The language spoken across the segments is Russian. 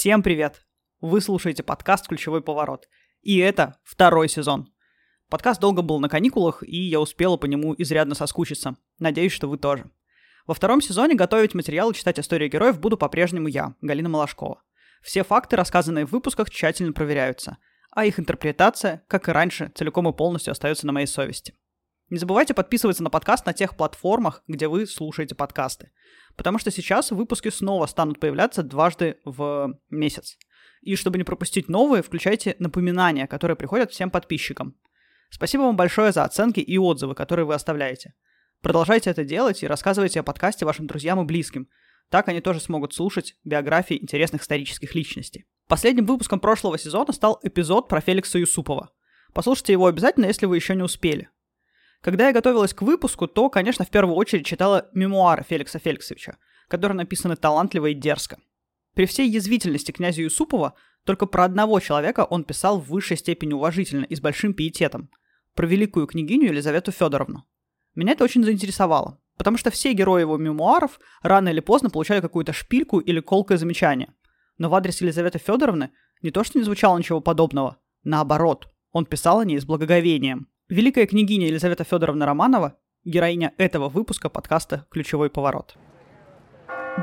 Всем привет! Вы слушаете подкаст «Ключевой поворот». И это второй сезон. Подкаст долго был на каникулах, и я успела по нему изрядно соскучиться. Надеюсь, что вы тоже. Во втором сезоне готовить материал и читать истории героев буду по-прежнему я, Галина Малашкова. Все факты, рассказанные в выпусках, тщательно проверяются, а их интерпретация, как и раньше, целиком и полностью остается на моей совести. Не забывайте подписываться на подкаст на тех платформах, где вы слушаете подкасты. Потому что сейчас выпуски снова станут появляться дважды в месяц. И чтобы не пропустить новые, включайте напоминания, которые приходят всем подписчикам. Спасибо вам большое за оценки и отзывы, которые вы оставляете. Продолжайте это делать и рассказывайте о подкасте вашим друзьям и близким. Так они тоже смогут слушать биографии интересных исторических личностей. Последним выпуском прошлого сезона стал эпизод про Феликса Юсупова. Послушайте его обязательно, если вы еще не успели. Когда я готовилась к выпуску, то, конечно, в первую очередь читала мемуары Феликса Феликсовича, которые написаны талантливо и дерзко. При всей язвительности князя Юсупова только про одного человека он писал в высшей степени уважительно и с большим пиететом. Про великую княгиню Елизавету Федоровну. Меня это очень заинтересовало, потому что все герои его мемуаров рано или поздно получали какую-то шпильку или колкое замечание. Но в адрес Елизаветы Федоровны не то что не звучало ничего подобного, наоборот, он писал о ней с благоговением. Великая княгиня Елизавета Федоровна Романова – героиня этого выпуска подкаста «Ключевой поворот».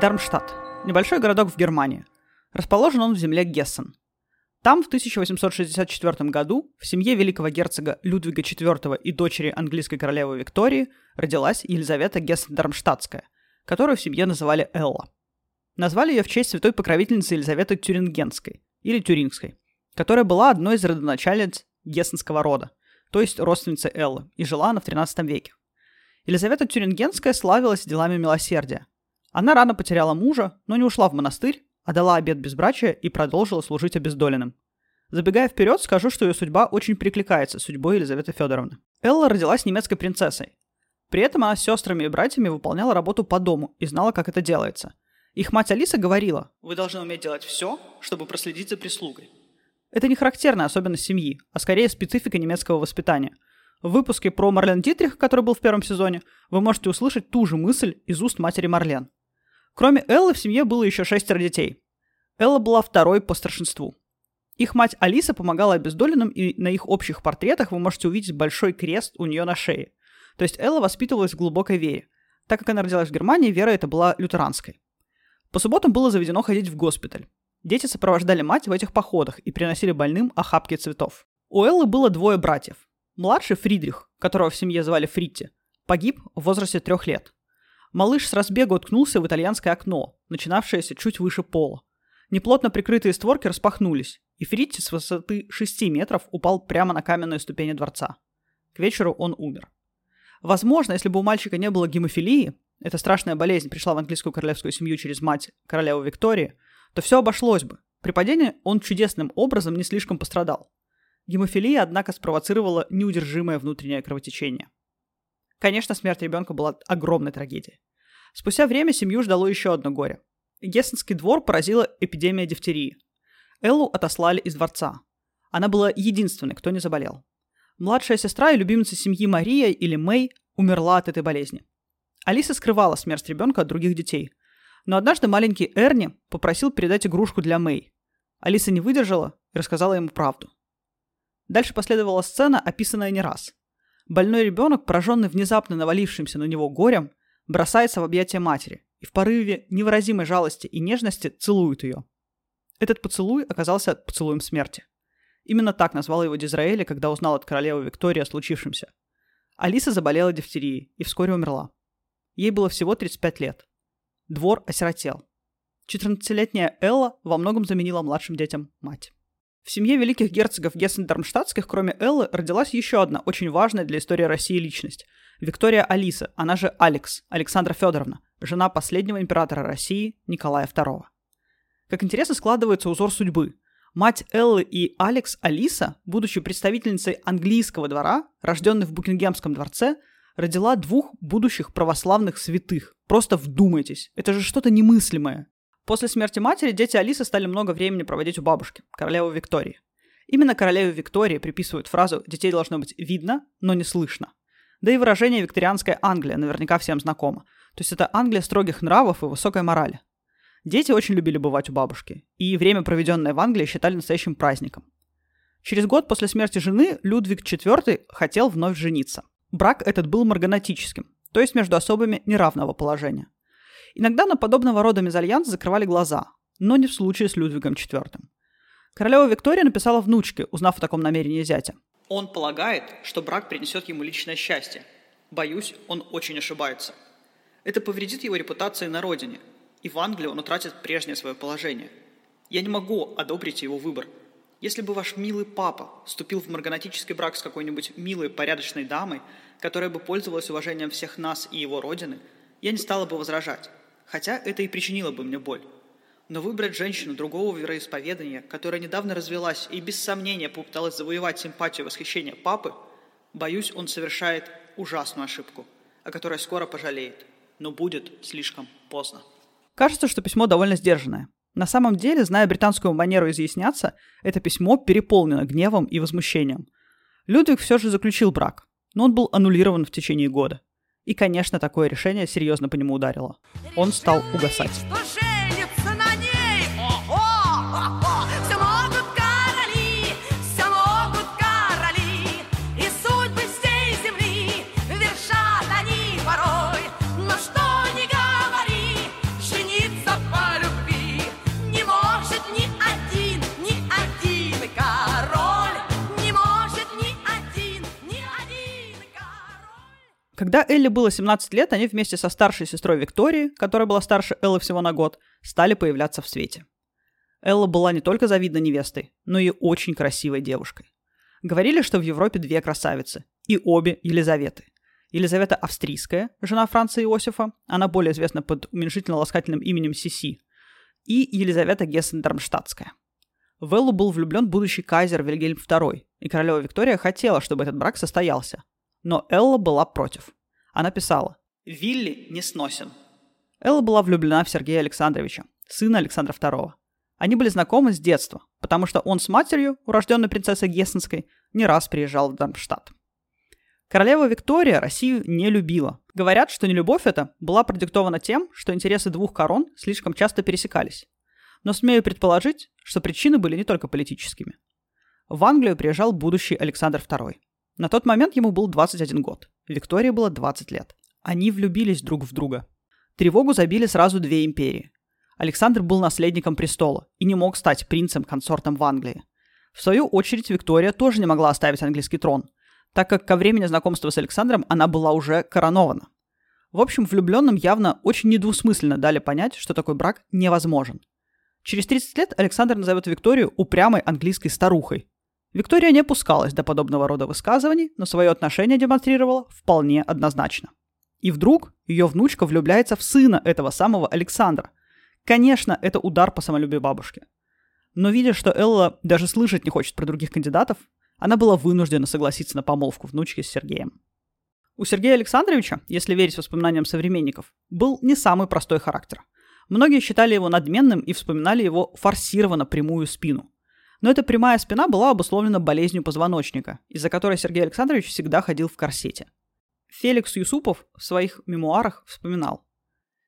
Дармштадт – небольшой городок в Германии. Расположен он в земле Гессен. Там в 1864 году в семье великого герцога Людвига IV и дочери английской королевы Виктории родилась Елизавета Гессен-Дармштадтская, которую в семье называли Элла. Назвали ее в честь святой покровительницы Елизаветы Тюрингенской или Тюрингской, которая была одной из родоначальниц гессенского рода – то есть родственница Эллы, и жила она в 13 веке. Елизавета Тюрингенская славилась делами милосердия. Она рано потеряла мужа, но не ушла в монастырь, а дала обет безбрачия и продолжила служить обездоленным. Забегая вперед, скажу, что ее судьба очень прикликается с судьбой Елизаветы Федоровны. Элла родилась немецкой принцессой. При этом она с сестрами и братьями выполняла работу по дому и знала, как это делается. Их мать Алиса говорила, «Вы должны уметь делать все, чтобы проследить за прислугой. Это не характерная особенность семьи, а скорее специфика немецкого воспитания. В выпуске про Марлен Дитрих, который был в первом сезоне, вы можете услышать ту же мысль из уст матери Марлен. Кроме Эллы в семье было еще шестеро детей. Элла была второй по старшинству. Их мать Алиса помогала обездоленным, и на их общих портретах вы можете увидеть большой крест у нее на шее. То есть Элла воспитывалась в глубокой вере. Так как она родилась в Германии, вера эта была лютеранской. По субботам было заведено ходить в госпиталь. Дети сопровождали мать в этих походах и приносили больным охапки цветов. У Эллы было двое братьев. Младший Фридрих, которого в семье звали Фритти, погиб в возрасте трех лет. Малыш с разбега уткнулся в итальянское окно, начинавшееся чуть выше пола. Неплотно прикрытые створки распахнулись, и Фритти с высоты 6 метров упал прямо на каменные ступени дворца. К вечеру он умер. Возможно, если бы у мальчика не было гемофилии, эта страшная болезнь пришла в английскую королевскую семью через мать королевы Виктории – то все обошлось бы. При падении он чудесным образом не слишком пострадал. Гемофилия, однако, спровоцировала неудержимое внутреннее кровотечение. Конечно, смерть ребенка была огромной трагедией. Спустя время семью ждало еще одно горе. Гессенский двор поразила эпидемия дифтерии. Эллу отослали из дворца. Она была единственной, кто не заболел. Младшая сестра и любимица семьи Мария или Мэй умерла от этой болезни. Алиса скрывала смерть ребенка от других детей, но однажды маленький Эрни попросил передать игрушку для Мэй. Алиса не выдержала и рассказала ему правду. Дальше последовала сцена, описанная не раз. Больной ребенок, пораженный внезапно навалившимся на него горем, бросается в объятия матери и в порыве невыразимой жалости и нежности целует ее. Этот поцелуй оказался поцелуем смерти. Именно так назвал его Дизраэли, когда узнал от королевы Виктории о случившемся. Алиса заболела дифтерией и вскоре умерла. Ей было всего 35 лет. Двор осиротел. 14-летняя Элла во многом заменила младшим детям мать. В семье великих герцогов Гессен-Дармштадтских, кроме Эллы, родилась еще одна очень важная для истории России личность. Виктория Алиса, она же Алекс, Александра Федоровна, жена последнего императора России Николая II. Как интересно складывается узор судьбы. Мать Эллы и Алекс Алиса, будучи представительницей английского двора, рожденной в Букингемском дворце, родила двух будущих православных святых. Просто вдумайтесь, это же что-то немыслимое. После смерти матери дети Алисы стали много времени проводить у бабушки, королевы Виктории. Именно королеве Виктории приписывают фразу «детей должно быть видно, но не слышно». Да и выражение «викторианская Англия» наверняка всем знакомо. То есть это Англия строгих нравов и высокой морали. Дети очень любили бывать у бабушки, и время, проведенное в Англии, считали настоящим праздником. Через год после смерти жены Людвиг IV хотел вновь жениться. Брак этот был марганатическим, то есть между особами неравного положения. Иногда на подобного рода мезальянс закрывали глаза, но не в случае с Людвигом IV. Королева Виктория написала внучке, узнав о таком намерении зятя. Он полагает, что брак принесет ему личное счастье. Боюсь, он очень ошибается. Это повредит его репутации на родине, и в Англии он утратит прежнее свое положение. Я не могу одобрить его выбор. Если бы ваш милый папа вступил в марганатический брак с какой-нибудь милой, порядочной дамой, которая бы пользовалась уважением всех нас и его родины, я не стала бы возражать, хотя это и причинило бы мне боль. Но выбрать женщину другого вероисповедания, которая недавно развелась и без сомнения попыталась завоевать симпатию и восхищение папы, боюсь, он совершает ужасную ошибку, о которой скоро пожалеет, но будет слишком поздно. Кажется, что письмо довольно сдержанное. На самом деле, зная британскую манеру изъясняться, это письмо переполнено гневом и возмущением. Людвиг все же заключил брак, но он был аннулирован в течение года. И, конечно, такое решение серьезно по нему ударило. Он стал угасать. Когда Элли было 17 лет, они вместе со старшей сестрой Викторией, которая была старше Эллы всего на год, стали появляться в свете. Элла была не только завидной невестой, но и очень красивой девушкой. Говорили, что в Европе две красавицы, и обе Елизаветы. Елизавета Австрийская, жена Франца Иосифа, она более известна под уменьшительно-ласкательным именем Сиси, и Елизавета Гессен-Дармштадтская. В Эллу был влюблен будущий кайзер Вильгельм II, и королева Виктория хотела, чтобы этот брак состоялся, но Элла была против. Она писала «Вилли не сносен». Элла была влюблена в Сергея Александровича, сына Александра II. Они были знакомы с детства, потому что он с матерью, урожденной принцессой Гессенской, не раз приезжал в Дармштадт. Королева Виктория Россию не любила. Говорят, что нелюбовь эта была продиктована тем, что интересы двух корон слишком часто пересекались. Но смею предположить, что причины были не только политическими. В Англию приезжал будущий Александр II. На тот момент ему был 21 год. Виктории было 20 лет. Они влюбились друг в друга. Тревогу забили сразу две империи. Александр был наследником престола и не мог стать принцем-консортом в Англии. В свою очередь Виктория тоже не могла оставить английский трон, так как ко времени знакомства с Александром она была уже коронована. В общем, влюбленным явно очень недвусмысленно дали понять, что такой брак невозможен. Через 30 лет Александр назовет Викторию упрямой английской старухой, Виктория не опускалась до подобного рода высказываний, но свое отношение демонстрировала вполне однозначно. И вдруг ее внучка влюбляется в сына этого самого Александра. Конечно, это удар по самолюбию бабушки. Но видя, что Элла даже слышать не хочет про других кандидатов, она была вынуждена согласиться на помолвку внучки с Сергеем. У Сергея Александровича, если верить воспоминаниям современников, был не самый простой характер. Многие считали его надменным и вспоминали его форсированно прямую спину – но эта прямая спина была обусловлена болезнью позвоночника, из-за которой Сергей Александрович всегда ходил в корсете. Феликс Юсупов в своих мемуарах вспоминал.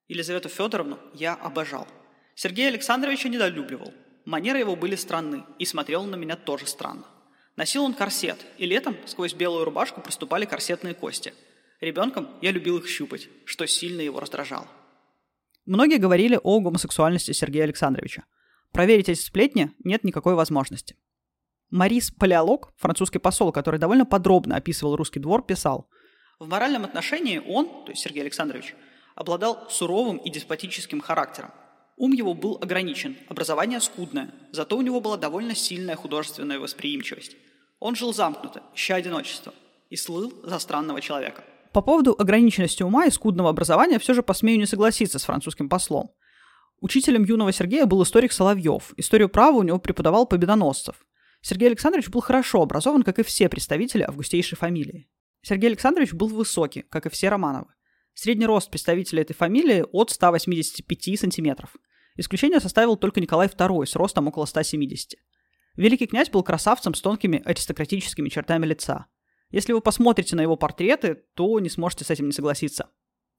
Елизавету Федоровну я обожал. Сергея Александровича недолюбливал. Манеры его были странны, и смотрел на меня тоже странно. Носил он корсет, и летом сквозь белую рубашку проступали корсетные кости. Ребенком я любил их щупать, что сильно его раздражало. Многие говорили о гомосексуальности Сергея Александровича – Проверить эти сплетни нет никакой возможности. Марис Палеолог, французский посол, который довольно подробно описывал русский двор, писал, «В моральном отношении он, то есть Сергей Александрович, обладал суровым и деспотическим характером. Ум его был ограничен, образование скудное, зато у него была довольно сильная художественная восприимчивость. Он жил замкнуто, ища одиночество, и слыл за странного человека. По поводу ограниченности ума и скудного образования все же посмею не согласиться с французским послом. Учителем юного Сергея был историк Соловьев. Историю права у него преподавал Победоносцев. Сергей Александрович был хорошо образован, как и все представители августейшей фамилии. Сергей Александрович был высокий, как и все Романовы. Средний рост представителя этой фамилии от 185 сантиметров. Исключение составил только Николай II с ростом около 170. Великий князь был красавцем с тонкими аристократическими чертами лица. Если вы посмотрите на его портреты, то не сможете с этим не согласиться.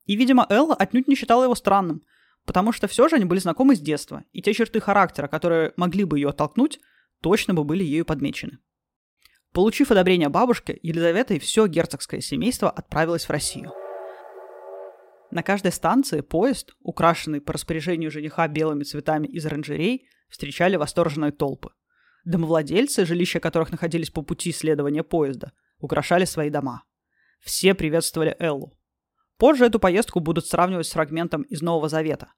И, видимо, Элла отнюдь не считала его странным – потому что все же они были знакомы с детства, и те черты характера, которые могли бы ее оттолкнуть, точно бы были ею подмечены. Получив одобрение бабушки, Елизавета и все герцогское семейство отправилось в Россию. На каждой станции поезд, украшенный по распоряжению жениха белыми цветами из оранжерей, встречали восторженные толпы. Домовладельцы, жилища которых находились по пути следования поезда, украшали свои дома. Все приветствовали Эллу. Позже эту поездку будут сравнивать с фрагментом из Нового Завета.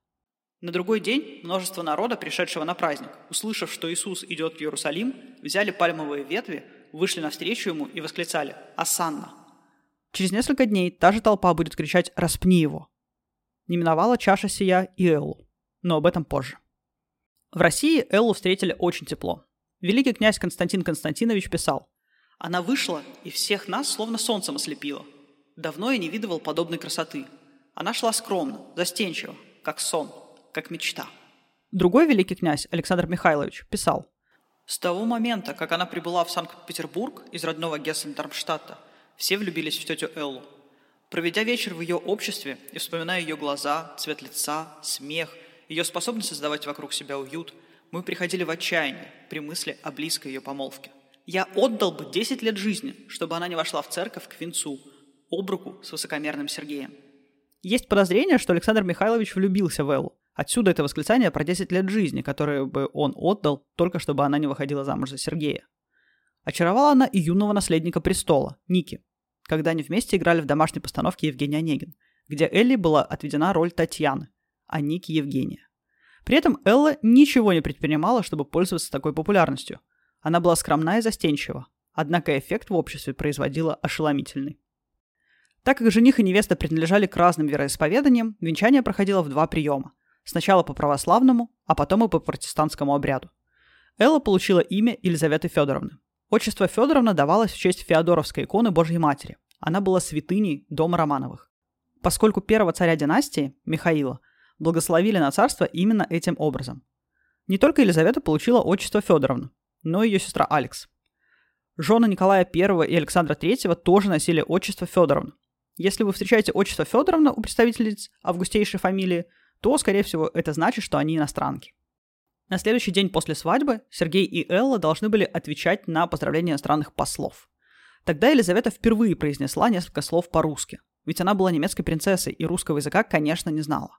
На другой день множество народа, пришедшего на праздник, услышав, что Иисус идет в Иерусалим, взяли пальмовые ветви, вышли навстречу ему и восклицали «Асанна!». Через несколько дней та же толпа будет кричать «Распни его!». Не миновала чаша сия и Эллу, но об этом позже. В России Эллу встретили очень тепло. Великий князь Константин Константинович писал «Она вышла и всех нас словно солнцем ослепила. Давно я не видывал подобной красоты. Она шла скромно, застенчиво, как сон, как мечта». Другой великий князь, Александр Михайлович, писал «С того момента, как она прибыла в Санкт-Петербург из родного Гессен-Дармштадта, все влюбились в тетю Эллу. Проведя вечер в ее обществе и вспоминая ее глаза, цвет лица, смех, ее способность создавать вокруг себя уют, мы приходили в отчаяние при мысли о близкой ее помолвке. Я отдал бы 10 лет жизни, чтобы она не вошла в церковь к венцу, об руку с высокомерным Сергеем. Есть подозрение, что Александр Михайлович влюбился в Эллу. Отсюда это восклицание про 10 лет жизни, которые бы он отдал, только чтобы она не выходила замуж за Сергея. Очаровала она и юного наследника престола, Ники, когда они вместе играли в домашней постановке Евгения Онегин, где Элли была отведена роль Татьяны, а Ники – Евгения. При этом Элла ничего не предпринимала, чтобы пользоваться такой популярностью. Она была скромна и застенчива, однако эффект в обществе производила ошеломительный. Так как жених и невеста принадлежали к разным вероисповеданиям, венчание проходило в два приема. Сначала по православному, а потом и по протестантскому обряду. Элла получила имя Елизаветы Федоровны. Отчество Федоровна давалось в честь Феодоровской иконы Божьей Матери. Она была святыней дома Романовых. Поскольку первого царя династии, Михаила, благословили на царство именно этим образом. Не только Елизавета получила отчество Федоровна, но и ее сестра Алекс. Жены Николая I и Александра III тоже носили отчество Федоровна. Если вы встречаете отчество Федоровна у представительниц августейшей фамилии, то, скорее всего, это значит, что они иностранки. На следующий день после свадьбы Сергей и Элла должны были отвечать на поздравления иностранных послов. Тогда Елизавета впервые произнесла несколько слов по-русски, ведь она была немецкой принцессой и русского языка, конечно, не знала.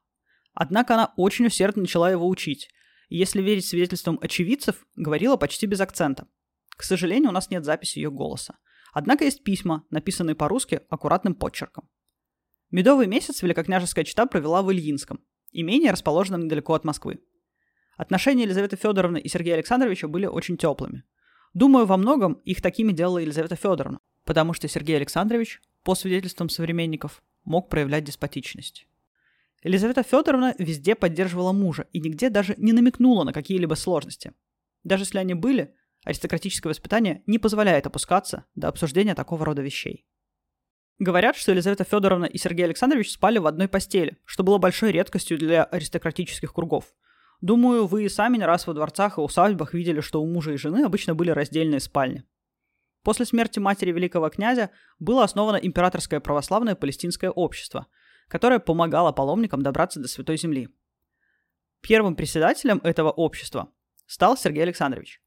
Однако она очень усердно начала его учить, и если верить свидетельствам очевидцев, говорила почти без акцента. К сожалению, у нас нет записи ее голоса. Однако есть письма, написанные по-русски аккуратным подчерком. Медовый месяц великокняжеская чита провела в Ильинском, имении, расположенном недалеко от Москвы. Отношения Елизаветы Федоровны и Сергея Александровича были очень теплыми. Думаю, во многом их такими делала Елизавета Федоровна, потому что Сергей Александрович, по свидетельствам современников, мог проявлять деспотичность. Елизавета Федоровна везде поддерживала мужа и нигде даже не намекнула на какие-либо сложности. Даже если они были, аристократическое воспитание не позволяет опускаться до обсуждения такого рода вещей. Говорят, что Елизавета Федоровна и Сергей Александрович спали в одной постели, что было большой редкостью для аристократических кругов. Думаю, вы и сами не раз во дворцах и усадьбах видели, что у мужа и жены обычно были раздельные спальни. После смерти матери великого князя было основано императорское православное палестинское общество – которая помогала паломникам добраться до Святой Земли. Первым председателем этого общества стал Сергей Александрович.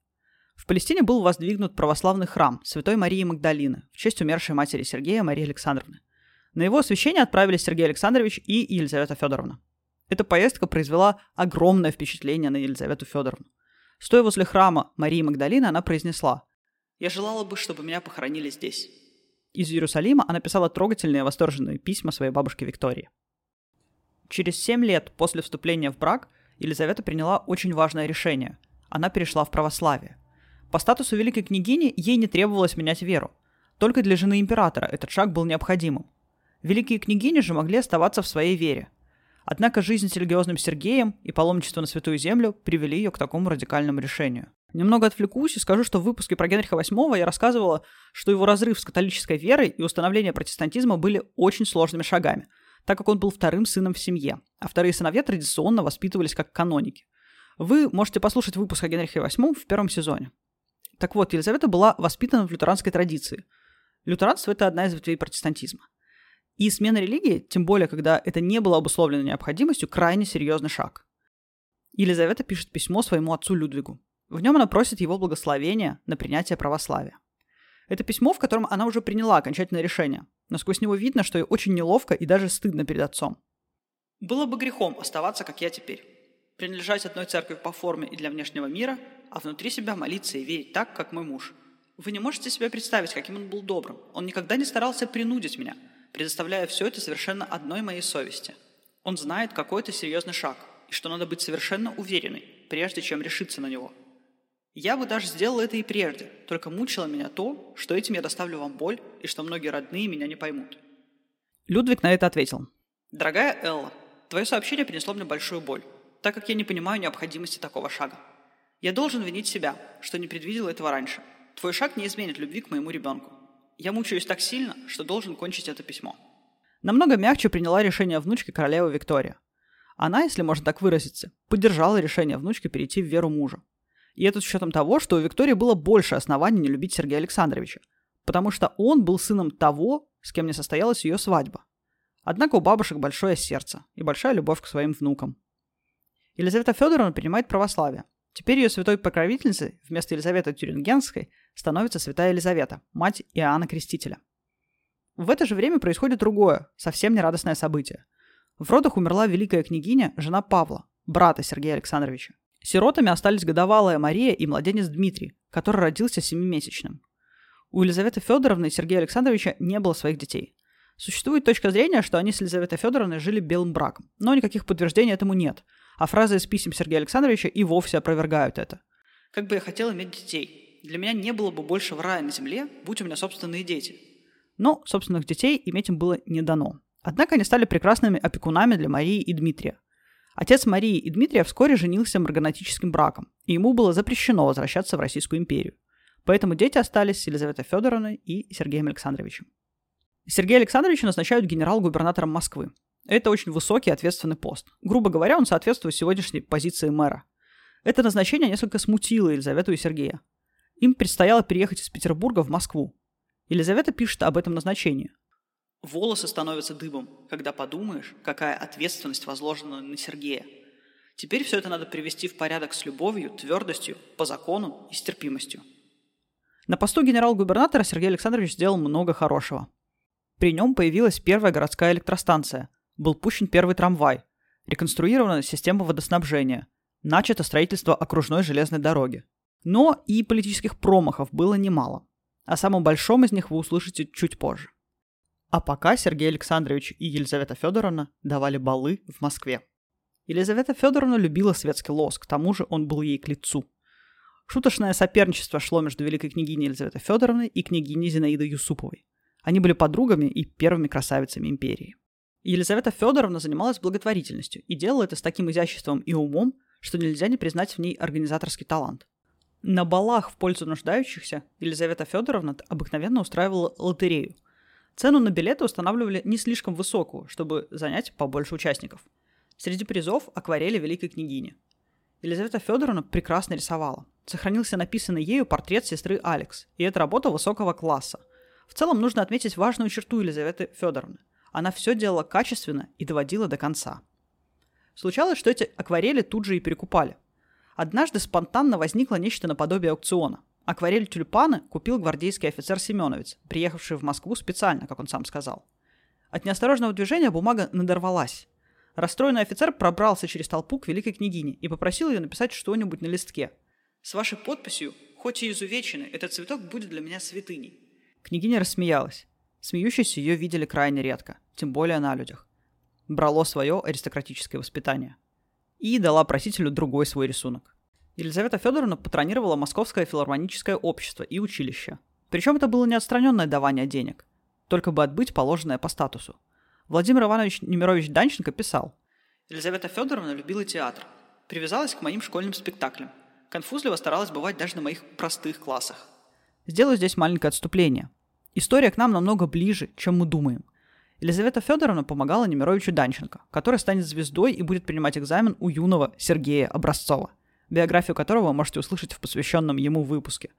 В Палестине был воздвигнут православный храм Святой Марии Магдалины в честь умершей матери Сергея Марии Александровны. На его освящение отправились Сергей Александрович и Елизавета Федоровна. Эта поездка произвела огромное впечатление на Елизавету Федоровну. Стоя возле храма Марии Магдалины, она произнесла «Я желала бы, чтобы меня похоронили здесь» из Иерусалима она писала трогательные восторженные письма своей бабушке Виктории. Через семь лет после вступления в брак Елизавета приняла очень важное решение. Она перешла в православие. По статусу великой княгини ей не требовалось менять веру. Только для жены императора этот шаг был необходимым. Великие княгини же могли оставаться в своей вере. Однако жизнь с религиозным Сергеем и паломничество на Святую Землю привели ее к такому радикальному решению. Немного отвлекусь и скажу, что в выпуске про Генриха VIII я рассказывала, что его разрыв с католической верой и установление протестантизма были очень сложными шагами, так как он был вторым сыном в семье, а вторые сыновья традиционно воспитывались как каноники. Вы можете послушать выпуск о Генрихе VIII в первом сезоне. Так вот, Елизавета была воспитана в лютеранской традиции. Лютеранство – это одна из ветвей протестантизма. И смена религии, тем более, когда это не было обусловлено необходимостью, крайне серьезный шаг. Елизавета пишет письмо своему отцу Людвигу. В нем она просит его благословения на принятие православия. Это письмо, в котором она уже приняла окончательное решение, но сквозь него видно, что ей очень неловко и даже стыдно перед отцом. «Было бы грехом оставаться, как я теперь. Принадлежать одной церкви по форме и для внешнего мира, а внутри себя молиться и верить так, как мой муж. Вы не можете себе представить, каким он был добрым. Он никогда не старался принудить меня, предоставляя все это совершенно одной моей совести. Он знает, какой это серьезный шаг, и что надо быть совершенно уверенной, прежде чем решиться на него – я бы даже сделал это и прежде, только мучило меня то, что этим я доставлю вам боль и что многие родные меня не поймут. Людвиг на это ответил. Дорогая Элла, твое сообщение принесло мне большую боль, так как я не понимаю необходимости такого шага. Я должен винить себя, что не предвидел этого раньше. Твой шаг не изменит любви к моему ребенку. Я мучаюсь так сильно, что должен кончить это письмо. Намного мягче приняла решение внучки королевы Виктория. Она, если можно так выразиться, поддержала решение внучки перейти в веру мужа. И это с учетом того, что у Виктории было больше оснований не любить Сергея Александровича, потому что он был сыном того, с кем не состоялась ее свадьба. Однако у бабушек большое сердце и большая любовь к своим внукам. Елизавета Федоровна принимает православие. Теперь ее святой покровительницей вместо Елизаветы Тюрингенской становится святая Елизавета, мать Иоанна Крестителя. В это же время происходит другое, совсем нерадостное событие. В родах умерла великая княгиня, жена Павла, брата Сергея Александровича. Сиротами остались годовалая Мария и младенец Дмитрий, который родился семимесячным. У Елизаветы Федоровны и Сергея Александровича не было своих детей. Существует точка зрения, что они с Елизаветой Федоровной жили белым браком, но никаких подтверждений этому нет, а фразы из писем Сергея Александровича и вовсе опровергают это. «Как бы я хотел иметь детей. Для меня не было бы больше в рая на земле, будь у меня собственные дети». Но собственных детей иметь им было не дано. Однако они стали прекрасными опекунами для Марии и Дмитрия. Отец Марии и Дмитрия вскоре женился марганатическим браком, и ему было запрещено возвращаться в Российскую империю. Поэтому дети остались с Елизаветой Федоровной и Сергеем Александровичем. Сергея Александровича назначают генерал-губернатором Москвы. Это очень высокий ответственный пост. Грубо говоря, он соответствует сегодняшней позиции мэра. Это назначение несколько смутило Елизавету и Сергея. Им предстояло переехать из Петербурга в Москву. Елизавета пишет об этом назначении. Волосы становятся дыбом, когда подумаешь, какая ответственность возложена на Сергея. Теперь все это надо привести в порядок с любовью, твердостью, по закону и с терпимостью. На посту генерал-губернатора Сергей Александрович сделал много хорошего. При нем появилась первая городская электростанция, был пущен первый трамвай, реконструирована система водоснабжения, начато строительство окружной железной дороги. Но и политических промахов было немало. О самом большом из них вы услышите чуть позже. А пока Сергей Александрович и Елизавета Федоровна давали балы в Москве. Елизавета Федоровна любила светский лоск, к тому же он был ей к лицу. Шуточное соперничество шло между великой княгиней Елизаветой Федоровной и княгиней Зинаидой Юсуповой. Они были подругами и первыми красавицами империи. Елизавета Федоровна занималась благотворительностью и делала это с таким изяществом и умом, что нельзя не признать в ней организаторский талант. На балах в пользу нуждающихся Елизавета Федоровна обыкновенно устраивала лотерею – Цену на билеты устанавливали не слишком высокую, чтобы занять побольше участников. Среди призов – акварели великой княгини. Елизавета Федоровна прекрасно рисовала. Сохранился написанный ею портрет сестры Алекс, и это работа высокого класса. В целом нужно отметить важную черту Елизаветы Федоровны. Она все делала качественно и доводила до конца. Случалось, что эти акварели тут же и перекупали. Однажды спонтанно возникло нечто наподобие аукциона. Акварель тюльпаны купил гвардейский офицер Семеновец, приехавший в Москву специально, как он сам сказал. От неосторожного движения бумага надорвалась. Расстроенный офицер пробрался через толпу к великой княгине и попросил ее написать что-нибудь на листке. «С вашей подписью, хоть и изувеченный, этот цветок будет для меня святыней». Княгиня рассмеялась. Смеющиеся ее видели крайне редко, тем более на людях. Брало свое аристократическое воспитание. И дала просителю другой свой рисунок. Елизавета Федоровна патронировала Московское филармоническое общество и училище. Причем это было не отстраненное давание денег, только бы отбыть положенное по статусу. Владимир Иванович Немирович Данченко писал, Елизавета Федоровна любила театр, привязалась к моим школьным спектаклям, конфузливо старалась бывать даже на моих простых классах. Сделаю здесь маленькое отступление. История к нам намного ближе, чем мы думаем. Елизавета Федоровна помогала Немировичу Данченко, который станет звездой и будет принимать экзамен у юного Сергея Образцова – биографию которого вы можете услышать в посвященном ему выпуске.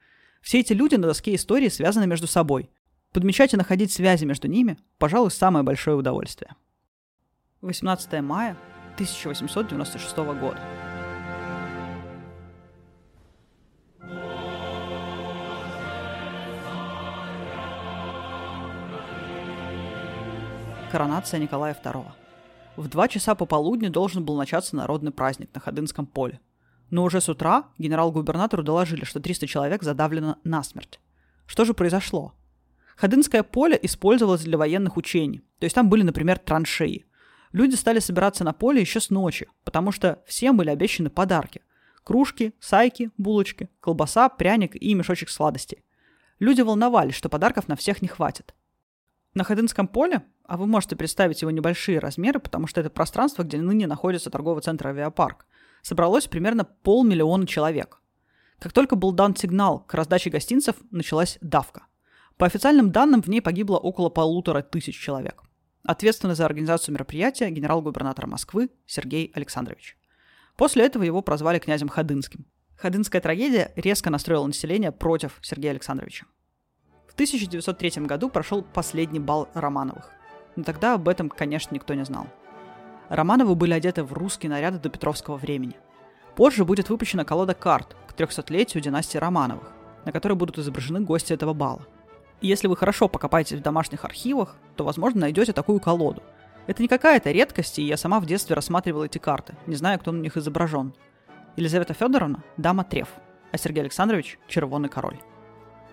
Все эти люди на доске истории связаны между собой. Подмечать и находить связи между ними, пожалуй, самое большое удовольствие. 18 мая 1896 года. Коронация Николая II. В два часа пополудни должен был начаться народный праздник на Ходынском поле. Но уже с утра генерал-губернатору доложили, что 300 человек задавлено насмерть. Что же произошло? Ходынское поле использовалось для военных учений. То есть там были, например, траншеи. Люди стали собираться на поле еще с ночи, потому что всем были обещаны подарки. Кружки, сайки, булочки, колбаса, пряник и мешочек сладостей. Люди волновались, что подарков на всех не хватит. На Ходынском поле, а вы можете представить его небольшие размеры, потому что это пространство, где ныне находится торговый центр «Авиапарк», собралось примерно полмиллиона человек. Как только был дан сигнал к раздаче гостинцев, началась давка. По официальным данным, в ней погибло около полутора тысяч человек. Ответственный за организацию мероприятия генерал-губернатор Москвы Сергей Александрович. После этого его прозвали князем Ходынским. Ходынская трагедия резко настроила население против Сергея Александровича. В 1903 году прошел последний бал Романовых. Но тогда об этом, конечно, никто не знал. Романовы были одеты в русские наряды до Петровского времени. Позже будет выпущена колода карт к 300-летию династии Романовых, на которой будут изображены гости этого бала. И если вы хорошо покопаетесь в домашних архивах, то, возможно, найдете такую колоду. Это не какая-то редкость, и я сама в детстве рассматривала эти карты, не зная, кто на них изображен. Елизавета Федоровна – дама Треф, а Сергей Александрович – червонный король.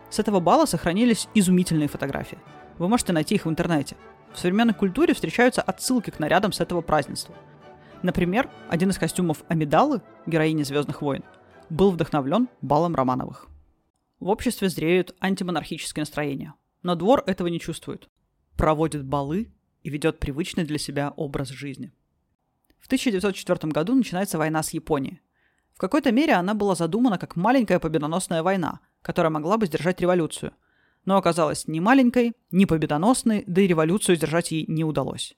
С этого бала сохранились изумительные фотографии. Вы можете найти их в интернете. В современной культуре встречаются отсылки к нарядам с этого празднества. Например, один из костюмов Амидалы, героини Звездных войн, был вдохновлен балом Романовых. В обществе зреют антимонархические настроения, но двор этого не чувствует. Проводит балы и ведет привычный для себя образ жизни. В 1904 году начинается война с Японией. В какой-то мере она была задумана как маленькая победоносная война, которая могла бы сдержать революцию – но оказалась ни маленькой, ни победоносной, да и революцию сдержать ей не удалось.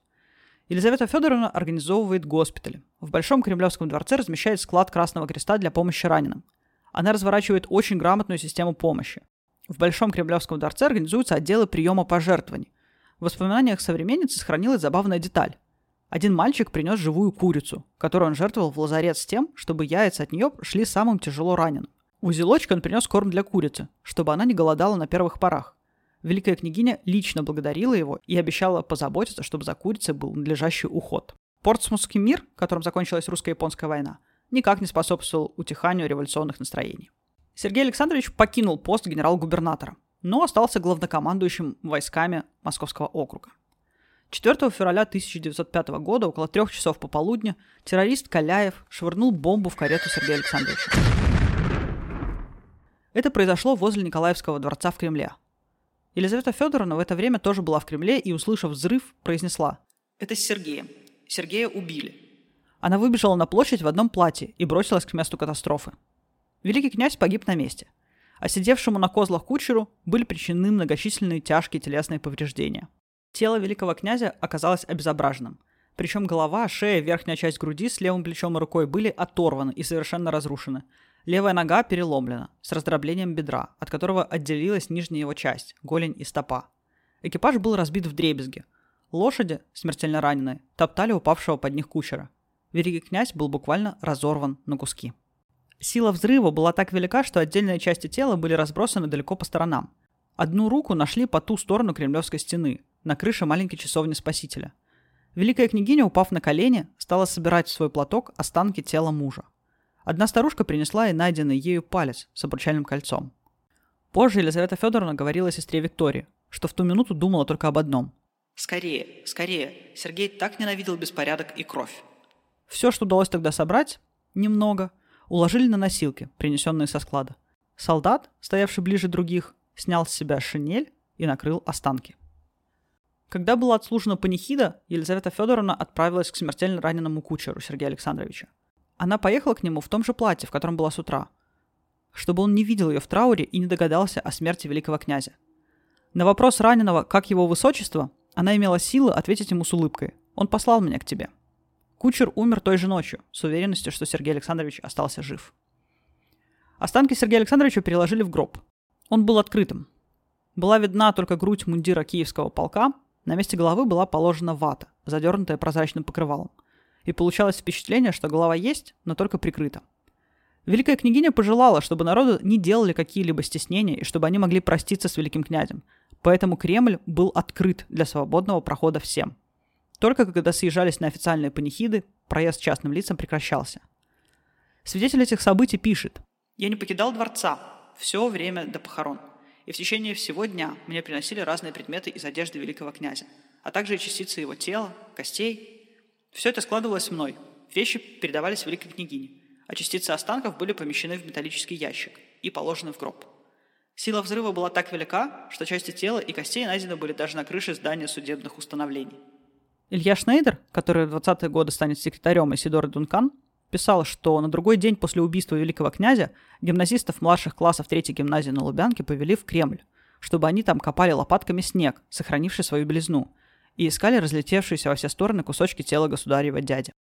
Елизавета Федоровна организовывает госпиталь. В Большом Кремлевском дворце размещает склад Красного Креста для помощи раненым. Она разворачивает очень грамотную систему помощи. В Большом Кремлевском дворце организуются отделы приема пожертвований. В воспоминаниях современницы сохранилась забавная деталь. Один мальчик принес живую курицу, которую он жертвовал в лазарет с тем, чтобы яйца от нее шли самым тяжело раненым. В узелочке он принес корм для курицы, чтобы она не голодала на первых порах. Великая княгиня лично благодарила его и обещала позаботиться, чтобы за курицей был надлежащий уход. Портсмутский мир, которым закончилась русско-японская война, никак не способствовал утиханию революционных настроений. Сергей Александрович покинул пост генерал-губернатора, но остался главнокомандующим войсками Московского округа. 4 февраля 1905 года, около трех часов пополудня, террорист Каляев швырнул бомбу в карету Сергея Александровича. Это произошло возле Николаевского дворца в Кремле. Елизавета Федоровна в это время тоже была в Кремле и, услышав взрыв, произнесла «Это с Сергеем. Сергея убили». Она выбежала на площадь в одном платье и бросилась к месту катастрофы. Великий князь погиб на месте, а сидевшему на козлах кучеру были причинены многочисленные тяжкие телесные повреждения. Тело великого князя оказалось обезображенным, причем голова, шея, верхняя часть груди с левым плечом и рукой были оторваны и совершенно разрушены, Левая нога переломлена, с раздроблением бедра, от которого отделилась нижняя его часть, голень и стопа. Экипаж был разбит в дребезги. Лошади, смертельно раненые, топтали упавшего под них кучера. Великий князь был буквально разорван на куски. Сила взрыва была так велика, что отдельные части тела были разбросаны далеко по сторонам. Одну руку нашли по ту сторону Кремлевской стены, на крыше маленькой часовни Спасителя. Великая княгиня, упав на колени, стала собирать в свой платок останки тела мужа. Одна старушка принесла и найденный ею палец с обручальным кольцом. Позже Елизавета Федоровна говорила сестре Виктории, что в ту минуту думала только об одном. «Скорее, скорее! Сергей так ненавидел беспорядок и кровь!» Все, что удалось тогда собрать, немного, уложили на носилки, принесенные со склада. Солдат, стоявший ближе других, снял с себя шинель и накрыл останки. Когда была отслужена панихида, Елизавета Федоровна отправилась к смертельно раненому кучеру Сергея Александровича. Она поехала к нему в том же платье, в котором была с утра, чтобы он не видел ее в трауре и не догадался о смерти великого князя. На вопрос раненого, как его высочество, она имела силы ответить ему с улыбкой. «Он послал меня к тебе». Кучер умер той же ночью, с уверенностью, что Сергей Александрович остался жив. Останки Сергея Александровича переложили в гроб. Он был открытым. Была видна только грудь мундира киевского полка, на месте головы была положена вата, задернутая прозрачным покрывалом. И получалось впечатление, что голова есть, но только прикрыта. Великая княгиня пожелала, чтобы народу не делали какие-либо стеснения и чтобы они могли проститься с великим князем. Поэтому Кремль был открыт для свободного прохода всем. Только когда съезжались на официальные панихиды, проезд частным лицам прекращался. Свидетель этих событий пишет. «Я не покидал дворца все время до похорон и в течение всего дня мне приносили разные предметы из одежды великого князя, а также частицы его тела, костей. Все это складывалось мной. Вещи передавались великой княгине, а частицы останков были помещены в металлический ящик и положены в гроб. Сила взрыва была так велика, что части тела и костей найдены были даже на крыше здания судебных установлений. Илья Шнейдер, который в 20-е годы станет секретарем Исидоры Дункан, писал, что на другой день после убийства великого князя гимназистов младших классов третьей гимназии на Лубянке повели в Кремль, чтобы они там копали лопатками снег, сохранивший свою белизну, и искали разлетевшиеся во все стороны кусочки тела государева дяди.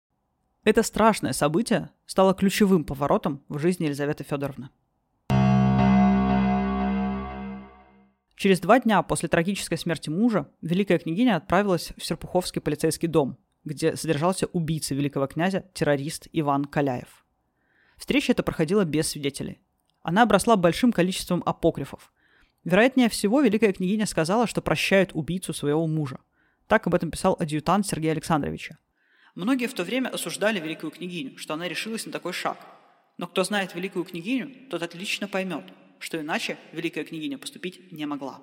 Это страшное событие стало ключевым поворотом в жизни Елизаветы Федоровны. Через два дня после трагической смерти мужа великая княгиня отправилась в Серпуховский полицейский дом, где содержался убийца великого князя, террорист Иван Каляев. Встреча эта проходила без свидетелей. Она обросла большим количеством апокрифов. Вероятнее всего, великая княгиня сказала, что прощает убийцу своего мужа. Так об этом писал адъютант Сергея Александровича. Многие в то время осуждали великую княгиню, что она решилась на такой шаг. Но кто знает великую княгиню, тот отлично поймет, что иначе великая княгиня поступить не могла.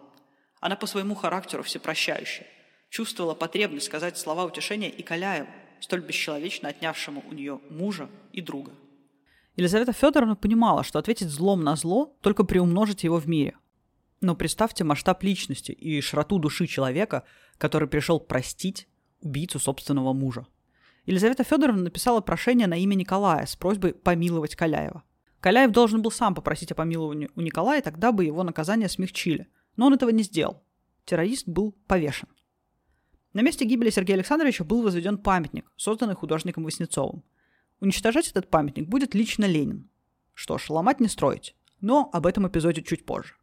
Она по своему характеру всепрощающая – чувствовала потребность сказать слова утешения и Каляеву, столь бесчеловечно отнявшему у нее мужа и друга. Елизавета Федоровна понимала, что ответить злом на зло только приумножить его в мире. Но представьте масштаб личности и широту души человека, который пришел простить убийцу собственного мужа. Елизавета Федоровна написала прошение на имя Николая с просьбой помиловать Каляева. Каляев должен был сам попросить о помиловании у Николая, тогда бы его наказание смягчили. Но он этого не сделал. Террорист был повешен. На месте гибели Сергея Александровича был возведен памятник, созданный художником Васнецовым. Уничтожать этот памятник будет лично Ленин. Что ж, ломать не строить. Но об этом эпизоде чуть позже.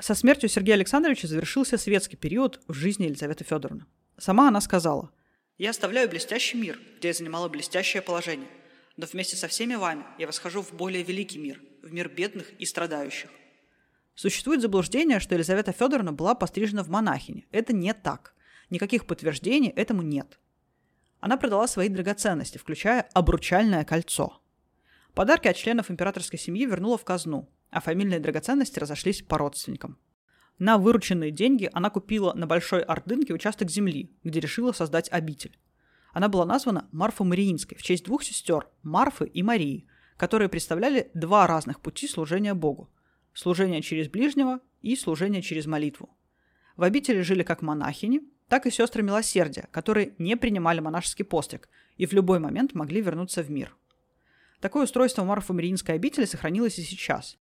Со смертью Сергея Александровича завершился светский период в жизни Елизаветы Федоровны. Сама она сказала, «Я оставляю блестящий мир, где я занимала блестящее положение, но вместе со всеми вами я восхожу в более великий мир, в мир бедных и страдающих». Существует заблуждение, что Елизавета Федоровна была пострижена в монахине. Это не так. Никаких подтверждений этому нет. Она продала свои драгоценности, включая обручальное кольцо. Подарки от членов императорской семьи вернула в казну, а фамильные драгоценности разошлись по родственникам. На вырученные деньги она купила на Большой Ордынке участок земли, где решила создать обитель. Она была названа Марфа Мариинской в честь двух сестер – Марфы и Марии, которые представляли два разных пути служения Богу – служение через ближнего и служение через молитву. В обители жили как монахини, так и сестры милосердия, которые не принимали монашеский постриг и в любой момент могли вернуться в мир. Такое устройство Марфо-Мариинской обители сохранилось и сейчас.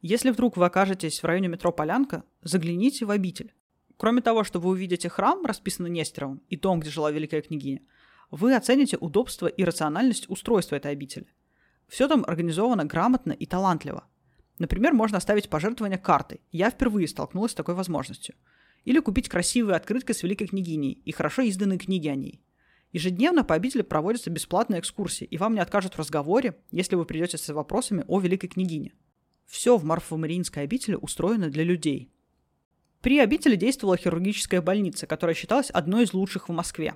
Если вдруг вы окажетесь в районе метро Полянка, загляните в обитель. Кроме того, что вы увидите храм, расписанный Нестеровым, и дом, где жила великая княгиня, вы оцените удобство и рациональность устройства этой обители. Все там организовано грамотно и талантливо. Например, можно оставить пожертвование картой. Я впервые столкнулась с такой возможностью – или купить красивые открытки с великой княгиней и хорошо изданные книги о ней. Ежедневно по обители проводятся бесплатные экскурсии, и вам не откажут в разговоре, если вы придете с вопросами о великой княгине. Все в Марфо-Мариинской обители устроено для людей. При обители действовала хирургическая больница, которая считалась одной из лучших в Москве.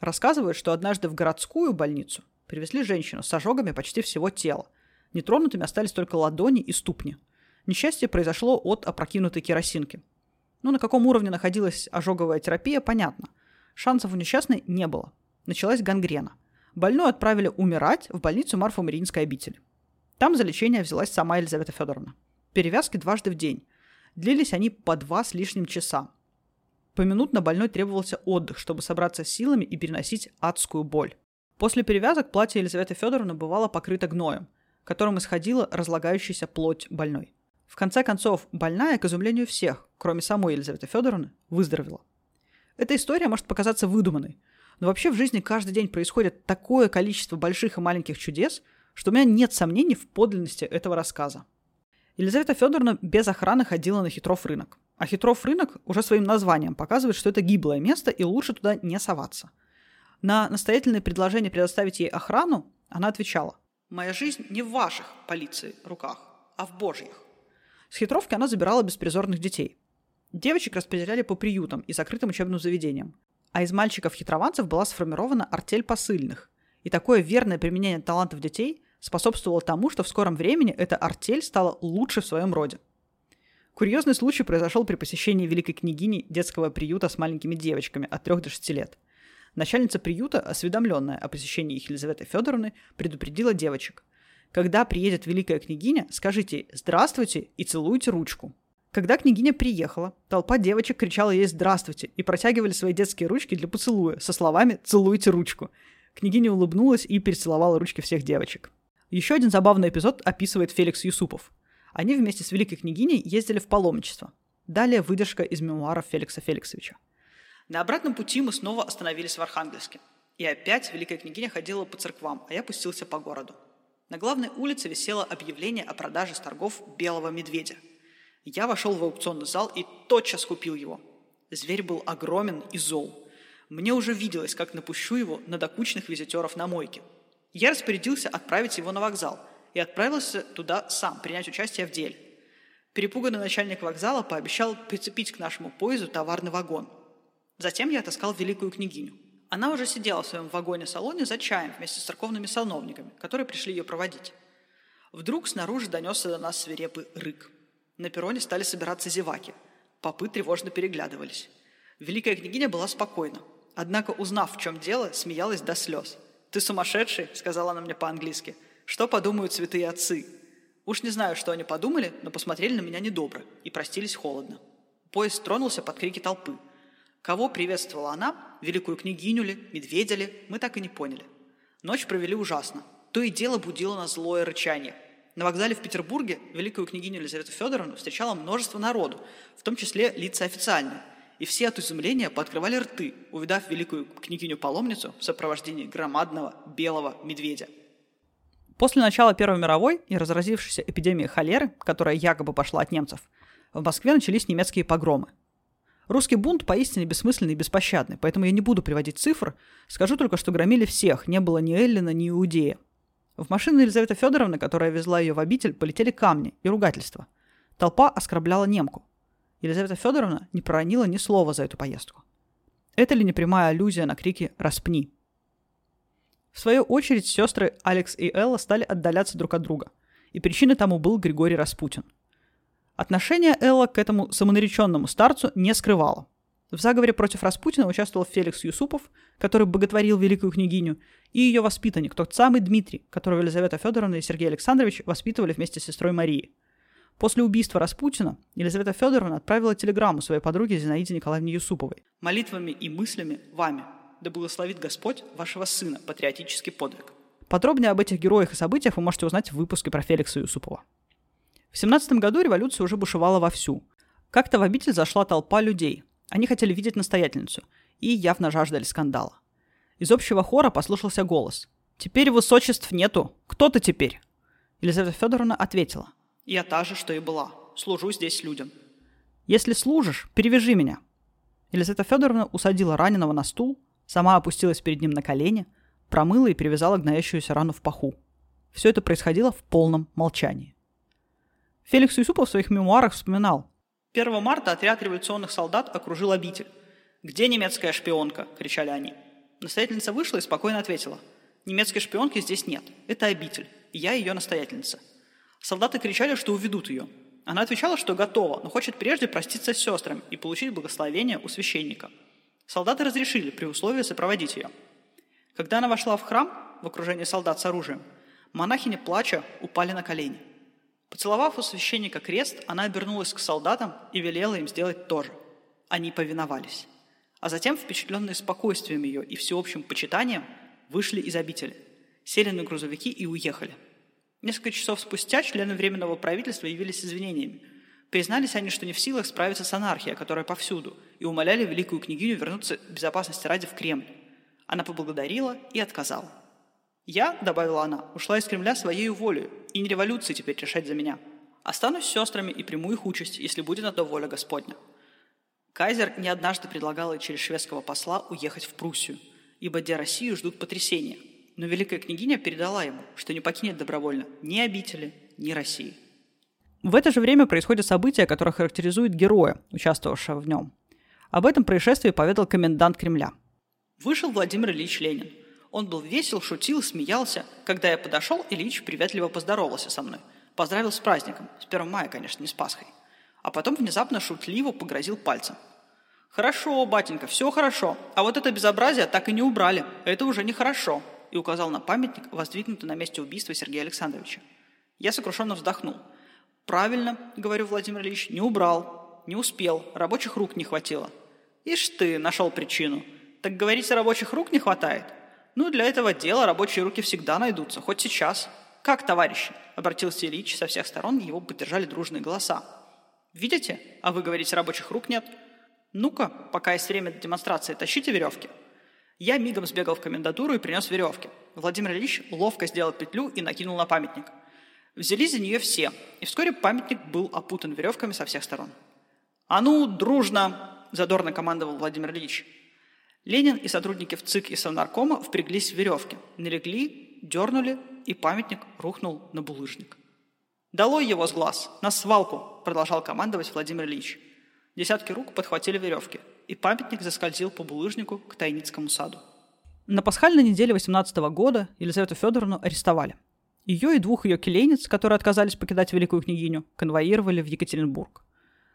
Рассказывают, что однажды в городскую больницу привезли женщину с ожогами почти всего тела. Нетронутыми остались только ладони и ступни. Несчастье произошло от опрокинутой керосинки – ну, на каком уровне находилась ожоговая терапия, понятно. Шансов у несчастной не было. Началась гангрена. Больную отправили умирать в больницу Марфо-Мариинской обители. Там за лечение взялась сама Елизавета Федоровна. Перевязки дважды в день. Длились они по два с лишним часа. Поминутно больной требовался отдых, чтобы собраться силами и переносить адскую боль. После перевязок платье Елизаветы Федоровны бывало покрыто гноем, которым исходила разлагающаяся плоть больной. В конце концов, больная, к изумлению всех, кроме самой Елизаветы Федоровны, выздоровела. Эта история может показаться выдуманной, но вообще в жизни каждый день происходит такое количество больших и маленьких чудес, что у меня нет сомнений в подлинности этого рассказа. Елизавета Федоровна без охраны ходила на хитров рынок. А Хитров рынок уже своим названием показывает, что это гиблое место и лучше туда не соваться. На настоятельное предложение предоставить ей охрану она отвечала. «Моя жизнь не в ваших, полиции, руках, а в божьих». С хитровки она забирала беспризорных детей. Девочек распределяли по приютам и закрытым учебным заведениям. А из мальчиков-хитрованцев была сформирована артель посыльных. И такое верное применение талантов детей способствовало тому, что в скором времени эта артель стала лучше в своем роде. Курьезный случай произошел при посещении великой княгини детского приюта с маленькими девочками от 3 до 6 лет. Начальница приюта, осведомленная о посещении их Елизаветы Федоровны, предупредила девочек. Когда приедет великая княгиня, скажите «здравствуйте» и целуйте ручку. Когда княгиня приехала, толпа девочек кричала ей «здравствуйте» и протягивали свои детские ручки для поцелуя со словами «целуйте ручку». Княгиня улыбнулась и перецеловала ручки всех девочек. Еще один забавный эпизод описывает Феликс Юсупов. Они вместе с великой княгиней ездили в паломничество. Далее выдержка из мемуаров Феликса Феликсовича. На обратном пути мы снова остановились в Архангельске. И опять великая княгиня ходила по церквам, а я пустился по городу. На главной улице висело объявление о продаже с торгов белого медведя – я вошел в аукционный зал и тотчас купил его. Зверь был огромен и зол. Мне уже виделось, как напущу его на докучных визитеров на мойке. Я распорядился отправить его на вокзал и отправился туда сам, принять участие в деле. Перепуганный начальник вокзала пообещал прицепить к нашему поезду товарный вагон. Затем я отыскал великую княгиню. Она уже сидела в своем вагоне-салоне за чаем вместе с церковными сановниками, которые пришли ее проводить. Вдруг снаружи донесся до нас свирепый рык – на перроне стали собираться зеваки. Попы тревожно переглядывались. Великая княгиня была спокойна. Однако, узнав, в чем дело, смеялась до слез. «Ты сумасшедший?» – сказала она мне по-английски. «Что подумают святые отцы?» Уж не знаю, что они подумали, но посмотрели на меня недобро и простились холодно. Поезд тронулся под крики толпы. Кого приветствовала она, великую княгиню ли, медведя ли, мы так и не поняли. Ночь провели ужасно. То и дело будило на злое рычание – на вокзале в Петербурге великую княгиню Елизавету Федоровну встречало множество народу, в том числе лица официальные. И все от изумления пооткрывали рты, увидав великую княгиню-паломницу в сопровождении громадного белого медведя. После начала Первой мировой и разразившейся эпидемии холеры, которая якобы пошла от немцев, в Москве начались немецкие погромы. Русский бунт поистине бессмысленный и беспощадный, поэтому я не буду приводить цифр, скажу только, что громили всех, не было ни Эллина, ни Иудея. В машину Елизаветы Федоровны, которая везла ее в обитель, полетели камни и ругательства. Толпа оскорбляла немку. Елизавета Федоровна не проронила ни слова за эту поездку. Это ли не прямая аллюзия на крики «Распни!»? В свою очередь, сестры Алекс и Элла стали отдаляться друг от друга. И причиной тому был Григорий Распутин. Отношение Элла к этому самонареченному старцу не скрывало. В заговоре против Распутина участвовал Феликс Юсупов, который боготворил великую княгиню, и ее воспитанник, тот самый Дмитрий, которого Елизавета Федоровна и Сергей Александрович воспитывали вместе с сестрой Марией. После убийства Распутина Елизавета Федоровна отправила телеграмму своей подруге Зинаиде Николаевне Юсуповой. «Молитвами и мыслями вами, да благословит Господь вашего сына патриотический подвиг». Подробнее об этих героях и событиях вы можете узнать в выпуске про Феликса Юсупова. В 17 году революция уже бушевала вовсю. Как-то в обитель зашла толпа людей. Они хотели видеть настоятельницу и явно жаждали скандала. Из общего хора послышался голос. «Теперь высочеств нету. Кто ты теперь?» Елизавета Федоровна ответила. «Я та же, что и была. Служу здесь людям». «Если служишь, перевяжи меня». Елизавета Федоровна усадила раненого на стул, сама опустилась перед ним на колени, промыла и привязала гноящуюся рану в паху. Все это происходило в полном молчании. Феликс Юсупов в своих мемуарах вспоминал. 1 марта отряд революционных солдат окружил обитель. «Где немецкая шпионка?» – кричали они. Настоятельница вышла и спокойно ответила. «Немецкой шпионки здесь нет. Это обитель. И я ее настоятельница». Солдаты кричали, что уведут ее. Она отвечала, что готова, но хочет прежде проститься с сестрами и получить благословение у священника. Солдаты разрешили при условии сопроводить ее. Когда она вошла в храм в окружении солдат с оружием, монахини, плача, упали на колени. Поцеловав у священника крест, она обернулась к солдатам и велела им сделать то же. Они повиновались а затем, впечатленные спокойствием ее и всеобщим почитанием, вышли из обители, сели на грузовики и уехали. Несколько часов спустя члены Временного правительства явились извинениями. Признались они, что не в силах справиться с анархией, которая повсюду, и умоляли великую княгиню вернуться безопасности ради в Кремль. Она поблагодарила и отказала. «Я, — добавила она, — ушла из Кремля своей волей, и не революции теперь решать за меня. Останусь с сестрами и приму их участь, если будет на то воля Господня». Кайзер не однажды предлагал ей через шведского посла уехать в Пруссию, ибо где Россию ждут потрясения. Но великая княгиня передала ему, что не покинет добровольно ни обители, ни России. В это же время происходят события, которые характеризуют героя, участвовавшего в нем. Об этом происшествии поведал комендант Кремля. Вышел Владимир Ильич Ленин. Он был весел, шутил, смеялся. Когда я подошел, Ильич приветливо поздоровался со мной. Поздравил с праздником. С 1 мая, конечно, не с Пасхой. А потом внезапно шутливо погрозил пальцем. «Хорошо, батенька, все хорошо. А вот это безобразие так и не убрали. Это уже нехорошо», и указал на памятник, воздвигнутый на месте убийства Сергея Александровича. Я сокрушенно вздохнул – Правильно, говорю Владимир Ильич, не убрал, не успел, рабочих рук не хватило. Ишь ты, нашел причину. Так говорите, рабочих рук не хватает? Ну, для этого дела рабочие руки всегда найдутся, хоть сейчас. Как, товарищи? Обратился Ильич со всех сторон, его поддержали дружные голоса. Видите? А вы говорите, рабочих рук нет. Ну-ка, пока есть время для демонстрации, тащите веревки. Я мигом сбегал в комендатуру и принес веревки. Владимир Ильич ловко сделал петлю и накинул на памятник – Взялись за нее все, и вскоре памятник был опутан веревками со всех сторон. «А ну, дружно!» – задорно командовал Владимир Ильич. Ленин и сотрудники в ЦИК и Совнаркома впряглись в веревки, налегли, дернули, и памятник рухнул на булыжник. «Долой его с глаз! На свалку!» – продолжал командовать Владимир Ильич. Десятки рук подхватили веревки, и памятник заскользил по булыжнику к Тайницкому саду. На пасхальной неделе 18 года Елизавету Федоровну арестовали – ее и двух ее келейниц, которые отказались покидать великую княгиню, конвоировали в Екатеринбург.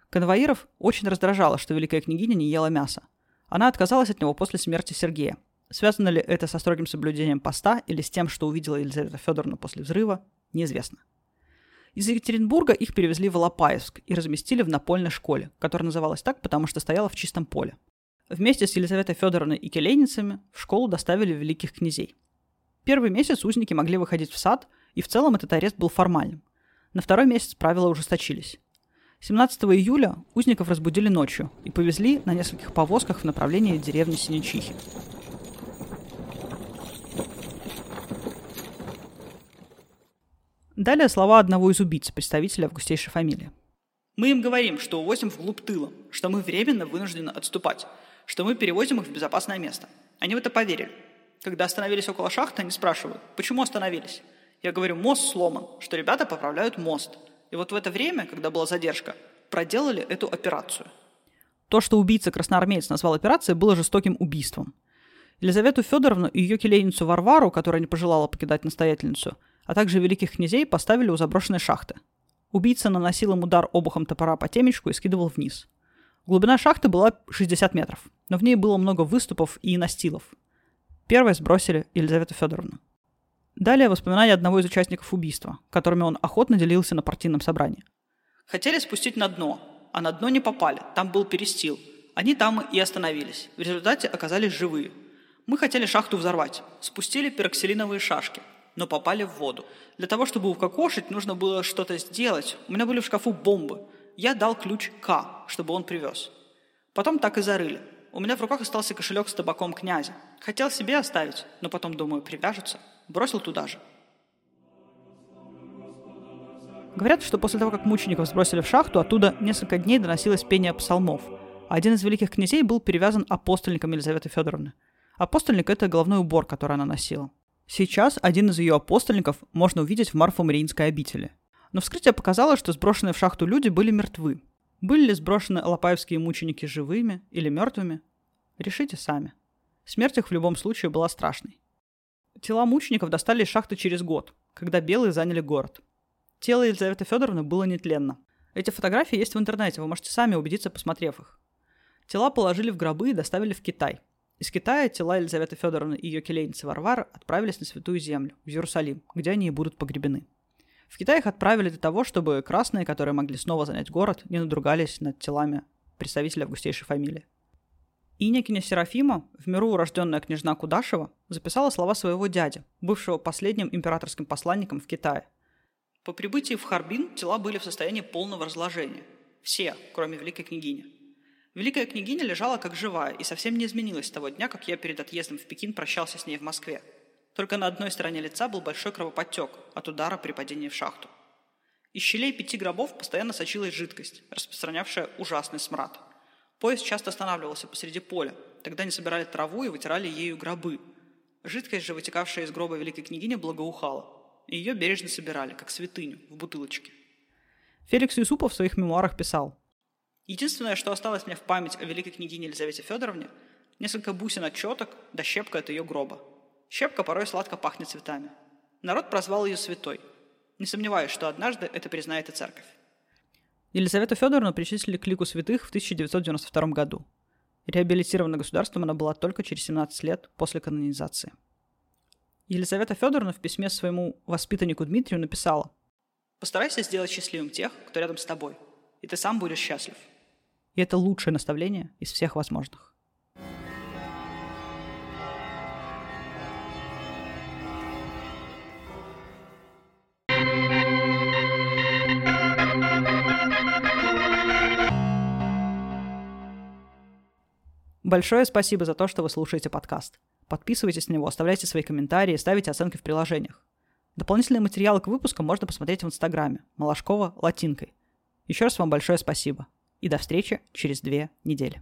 Конвоиров очень раздражало, что великая княгиня не ела мяса. Она отказалась от него после смерти Сергея. Связано ли это со строгим соблюдением поста или с тем, что увидела Елизавета Федоровна после взрыва, неизвестно. Из Екатеринбурга их перевезли в Алапаевск и разместили в напольной школе, которая называлась так, потому что стояла в чистом поле. Вместе с Елизаветой Федоровной и келейницами в школу доставили великих князей. Первый месяц узники могли выходить в сад – и в целом этот арест был формальным. На второй месяц правила ужесточились. 17 июля узников разбудили ночью и повезли на нескольких повозках в направлении деревни Синечихи. Далее слова одного из убийц, представителя августейшей фамилии. «Мы им говорим, что увозим вглубь тыла, что мы временно вынуждены отступать, что мы перевозим их в безопасное место. Они в это поверили. Когда остановились около шахты, они спрашивают, почему остановились. Я говорю, мост сломан, что ребята поправляют мост. И вот в это время, когда была задержка, проделали эту операцию. То, что убийца-красноармеец назвал операцией, было жестоким убийством. Елизавету Федоровну и ее келейницу Варвару, которая не пожелала покидать настоятельницу, а также великих князей поставили у заброшенной шахты. Убийца наносил им удар обухом топора по темечку и скидывал вниз. Глубина шахты была 60 метров, но в ней было много выступов и настилов. Первой сбросили Елизавету Федоровну. Далее воспоминания одного из участников убийства, которыми он охотно делился на партийном собрании. Хотели спустить на дно, а на дно не попали, там был перестил. Они там и остановились. В результате оказались живые. Мы хотели шахту взорвать, спустили пероксилиновые шашки, но попали в воду. Для того, чтобы укокошить, нужно было что-то сделать. У меня были в шкафу бомбы. Я дал ключ К, чтобы он привез. Потом так и зарыли. У меня в руках остался кошелек с табаком князя. Хотел себе оставить, но потом, думаю, привяжется – бросил туда же. Говорят, что после того, как мучеников сбросили в шахту, оттуда несколько дней доносилось пение псалмов. Один из великих князей был перевязан апостольником Елизаветы Федоровны. Апостольник – это головной убор, который она носила. Сейчас один из ее апостольников можно увидеть в Марфо-Мариинской обители. Но вскрытие показало, что сброшенные в шахту люди были мертвы. Были ли сброшены алапаевские мученики живыми или мертвыми? Решите сами. Смерть их в любом случае была страшной. Тела мучеников достали из шахты через год, когда белые заняли город. Тело Елизаветы Федоровны было нетленно. Эти фотографии есть в интернете, вы можете сами убедиться, посмотрев их. Тела положили в гробы и доставили в Китай. Из Китая тела Елизаветы Федоровны и ее келейницы Варвары отправились на Святую Землю, в Иерусалим, где они и будут погребены. В Китай их отправили для того, чтобы красные, которые могли снова занять город, не надругались над телами представителей августейшей фамилии. Инякиня Серафима, в миру урожденная княжна Кудашева, записала слова своего дяди, бывшего последним императорским посланником в Китае. По прибытии в Харбин тела были в состоянии полного разложения. Все, кроме великой княгини. Великая княгиня лежала как живая и совсем не изменилась с того дня, как я перед отъездом в Пекин прощался с ней в Москве. Только на одной стороне лица был большой кровоподтек от удара при падении в шахту. Из щелей пяти гробов постоянно сочилась жидкость, распространявшая ужасный смрад. Поезд часто останавливался посреди поля. Тогда они собирали траву и вытирали ею гробы. Жидкость же, вытекавшая из гроба великой княгини, благоухала. И ее бережно собирали, как святыню, в бутылочке. Феликс Юсупов в своих мемуарах писал. Единственное, что осталось мне в память о великой княгине Елизавете Федоровне, несколько бусин от да щепка от ее гроба. Щепка порой сладко пахнет цветами. Народ прозвал ее святой. Не сомневаюсь, что однажды это признает и церковь. Елизавету Федоровну причислили к лику святых в 1992 году. Реабилитирована государством она была только через 17 лет после канонизации. Елизавета Федоровна в письме своему воспитаннику Дмитрию написала «Постарайся сделать счастливым тех, кто рядом с тобой, и ты сам будешь счастлив». И это лучшее наставление из всех возможных. Большое спасибо за то, что вы слушаете подкаст. Подписывайтесь на него, оставляйте свои комментарии, ставите оценки в приложениях. Дополнительные материалы к выпускам можно посмотреть в Инстаграме. Малашкова латинкой. Еще раз вам большое спасибо. И до встречи через две недели.